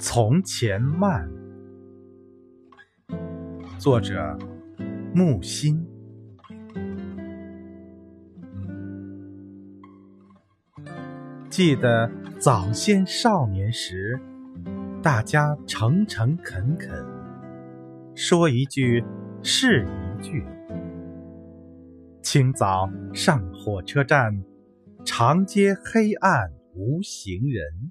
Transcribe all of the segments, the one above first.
从前慢。作者：木心。记得早先少年时，大家诚诚恳恳，说一句是一句。清早上火车站，长街黑暗无行人。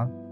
了。